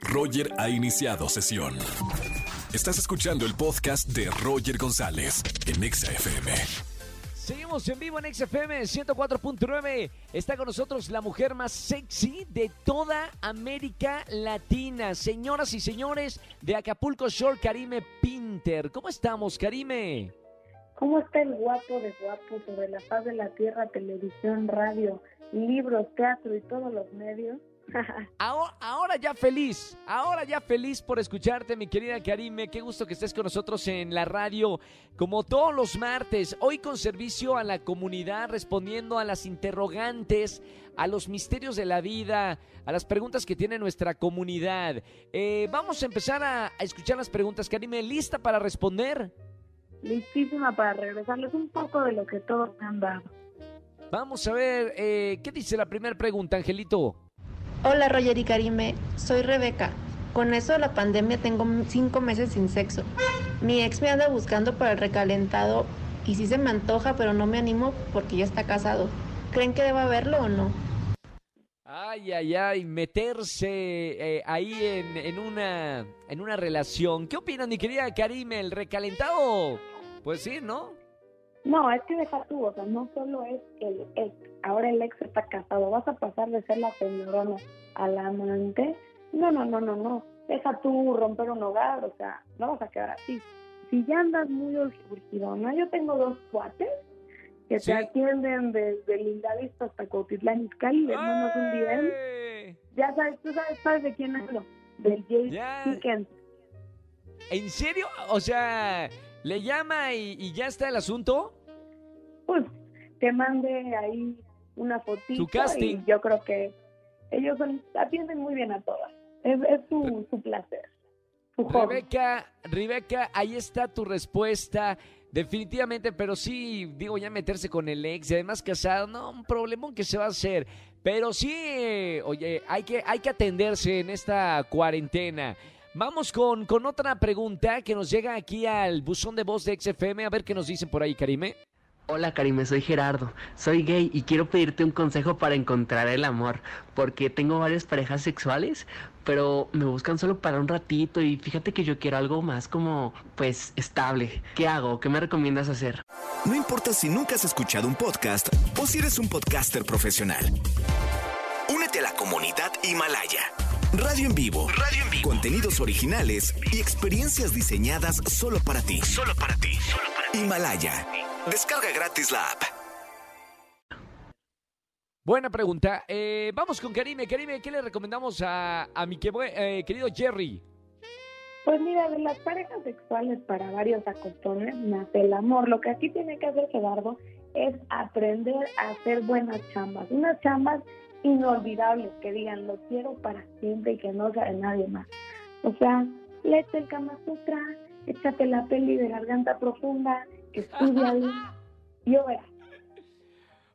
Roger ha iniciado sesión. Estás escuchando el podcast de Roger González en Exa FM. Seguimos en vivo en XFM 104.9. Está con nosotros la mujer más sexy de toda América Latina. Señoras y señores de Acapulco Shore, Karime Pinter. ¿Cómo estamos, Karime? ¿Cómo está el guapo de guapo sobre la faz de la tierra, televisión, radio, libros, teatro y todos los medios? Ahora, ahora, ya feliz, ahora ya feliz por escucharte, mi querida Karime. Qué gusto que estés con nosotros en la radio, como todos los martes. Hoy con servicio a la comunidad, respondiendo a las interrogantes, a los misterios de la vida, a las preguntas que tiene nuestra comunidad. Eh, vamos a empezar a, a escuchar las preguntas. Karime, ¿lista para responder? Listísima para regresarles un poco de lo que todos me han dado. Vamos a ver, eh, ¿qué dice la primera pregunta, Angelito? Hola Roger y Karime, soy Rebeca. Con eso de la pandemia tengo cinco meses sin sexo. Mi ex me anda buscando para el recalentado y sí se me antoja, pero no me animo porque ya está casado. ¿Creen que deba verlo o no? Ay, ay, ay, meterse eh, ahí en, una, en una relación. ¿Qué opinan, mi querida Karime? ¿El recalentado? Pues sí, ¿no? No, es que deja tú, o sea, no solo es el ex, ahora el ex está casado, vas a pasar de ser la señorona a la amante. No, no, no, no, no. Deja tú romper un hogar, o sea, no vas a quedar así. Si ya andas muy urgidona, yo tengo dos cuates que Sí. te atienden desde Lindavista hasta Cuautitlán Izcalli, mandas un. ¡Ay! Ya sabes, tú sabes, sabes de quién hablo, del Jay. ¿En serio? O sea, ¿le llama y, y ya está el asunto? Pues te mande ahí una fotito Su casting. y yo creo que ellos son, atienden muy bien a todas. Es, es su, su placer, su. Rebeca, Rebeca, ahí está tu respuesta. Definitivamente, pero sí, digo, ya meterse con el ex y además casado, no, un problemón que se va a hacer. Pero sí, eh, oye, hay que, hay que atenderse en esta cuarentena. Vamos con, con otra pregunta que nos llega aquí al buzón de voz de XFM. A ver qué nos dicen por ahí, Karime. Hola Karime, soy Gerardo, soy gay y quiero pedirte un consejo para encontrar el amor, porque tengo varias parejas sexuales, pero me buscan solo para un ratito y fíjate que yo quiero algo más como, pues, estable. ¿Qué hago? ¿Qué me recomiendas hacer? No importa si nunca has escuchado un podcast o si eres un podcaster profesional. Únete a la comunidad Himalaya. Radio en vivo. Radio en vivo. Contenidos originales y experiencias diseñadas solo para ti. Solo para ti. Himalaya. Descarga gratis la app. Buena pregunta. Eh, vamos con Karime. Karime, ¿qué le recomendamos a, a mi que- eh, querido Jerry? Pues mira, de las parejas sexuales para varios acostones nace el amor. Lo que aquí tiene que hacer Gerardo es aprender a hacer buenas chambas, unas chambas inolvidables que digan lo quiero para siempre y que no sea de nadie más. O sea, léete el Kama Sutra, échate la peli de garganta profunda, estudia y verás.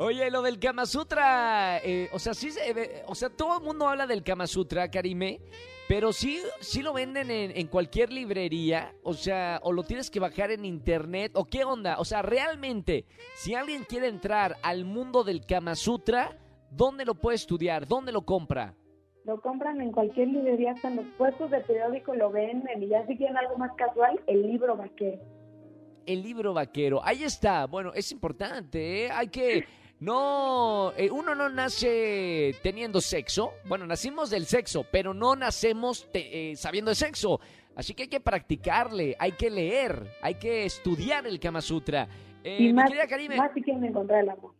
Oye, lo del Kama Sutra, eh, o sea, sí, se ve- o sea, todo el mundo habla del Kama Sutra, Karime, pero sí, sí lo venden en, en cualquier librería, o sea, o lo tienes que bajar en internet, o qué onda, o sea, realmente, si alguien quiere entrar al mundo del Kama Sutra, ¿dónde lo puede estudiar? ¿Dónde lo compra? Lo compran en cualquier librería, hasta en los puestos de periódico lo venden y ya si quieren algo más casual, el libro vaquero. El libro vaquero, ahí está, bueno, es importante, ¿eh? hay que... No, eh, uno no nace teniendo sexo. Bueno, nacimos del sexo, pero no nacemos te- eh, sabiendo de sexo. Así que hay que practicarle, hay que leer, hay que estudiar el Kama Sutra. Eh, y mi más, querida Karime, más si quieren encontrar el amor.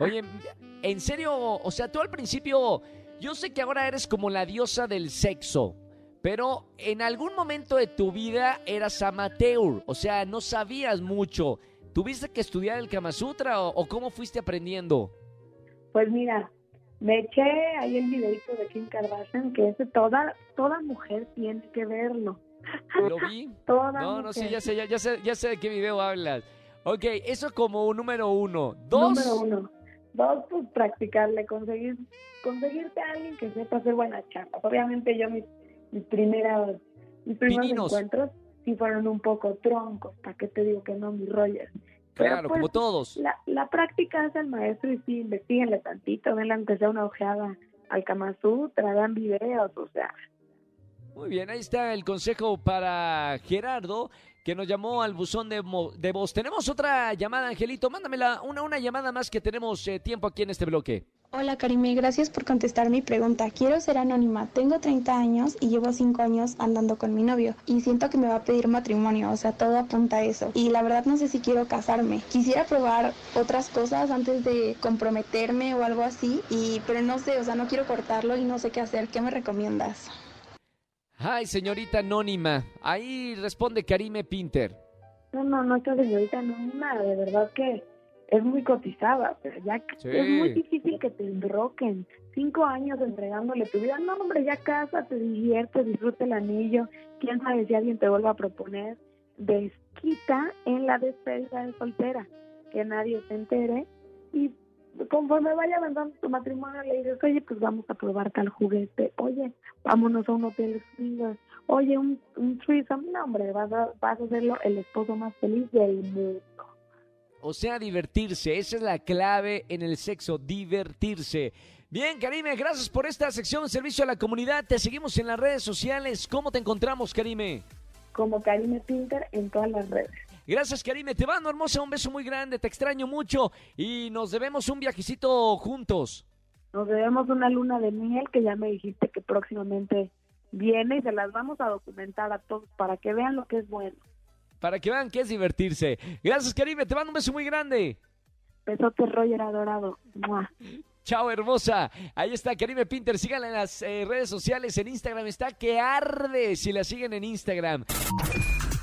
Oye, en serio, o sea, tú al principio, yo sé que ahora eres como la diosa del sexo, pero en algún momento de tu vida eras amateur, o sea, no sabías mucho. ¿Tuviste que estudiar el Kama Sutra o, o cómo fuiste aprendiendo? Pues mira, me eché ahí el videito de Kim Kardashian, que ese toda, toda mujer tiene que verlo. ¿Lo vi? Toda No, no, sí, mujer. ya sé, ya, ya sé, ya sé de qué video hablas. Ok, eso como un número uno. Dos, Número uno. Dos, pues practicarle, conseguir, conseguirte a alguien que sepa hacer buenas chapas. Obviamente yo mis, mis primeras, mis primeros Pininos. encuentros sí fueron un poco troncos, ¿para qué te digo que no, mi Roger? Pero, claro, pues, como todos. La, la práctica hace al maestro y sí, investiguenle tantito, denle aunque sea una ojeada al Kama Sutra, videos, o sea, Muy bien, ahí está el consejo para Gerardo, que nos llamó al buzón de, de voz. Tenemos otra llamada, Angelito. Mándamela, una, una llamada más que tenemos eh, tiempo aquí en este bloque. Hola Karime, gracias por contestar mi pregunta. Quiero ser anónima. Tengo 30 años y llevo 5 años andando con mi novio y siento que me va a pedir matrimonio, o sea, todo apunta a eso. Y la verdad no sé si quiero casarme. Quisiera probar otras cosas antes de comprometerme o algo así, y pero no sé, o sea, no quiero cortarlo y no sé qué hacer. ¿Qué me recomiendas? Ay, señorita anónima. Ahí responde Karime Pinter. No, no, no, esta señorita anónima, de verdad que es muy cotizada, pero ya es muy difícil que te enroquen. Cinco años entregándole tu vida. No, hombre, ya casa, te diviertes, disfruta el anillo. Quién sabe si alguien te vuelva a proponer. Desquita en la despedida de soltera. Que nadie se entere. Y conforme vaya avanzando tu matrimonio, le dices, oye, pues vamos a probar tal juguete. Oye, vámonos a un hotel Oye, un, un threesome. No, hombre, vas a, vas a hacerlo el esposo más feliz del mundo. O sea, divertirse. Esa es la clave en el sexo, divertirse. Bien, Karime, gracias por esta sección Servicio a la Comunidad. Te seguimos en las redes sociales. ¿Cómo te encontramos, Karime? Como Karime Pinter en todas las redes. Gracias, Karime. Te mando, hermosa, un beso muy grande. Te extraño mucho y nos debemos un viajecito juntos. Nos debemos una luna de miel que ya me dijiste que próximamente viene y se las vamos a documentar a todos para que vean lo que es bueno para que vean que es divertirse. Gracias, Caribe, te mando un beso muy grande. Besote, Roger adorado. Chao, hermosa. Ahí está Karime Pinter. Síganla en las eh, redes sociales. En Instagram está que arde si la siguen en Instagram.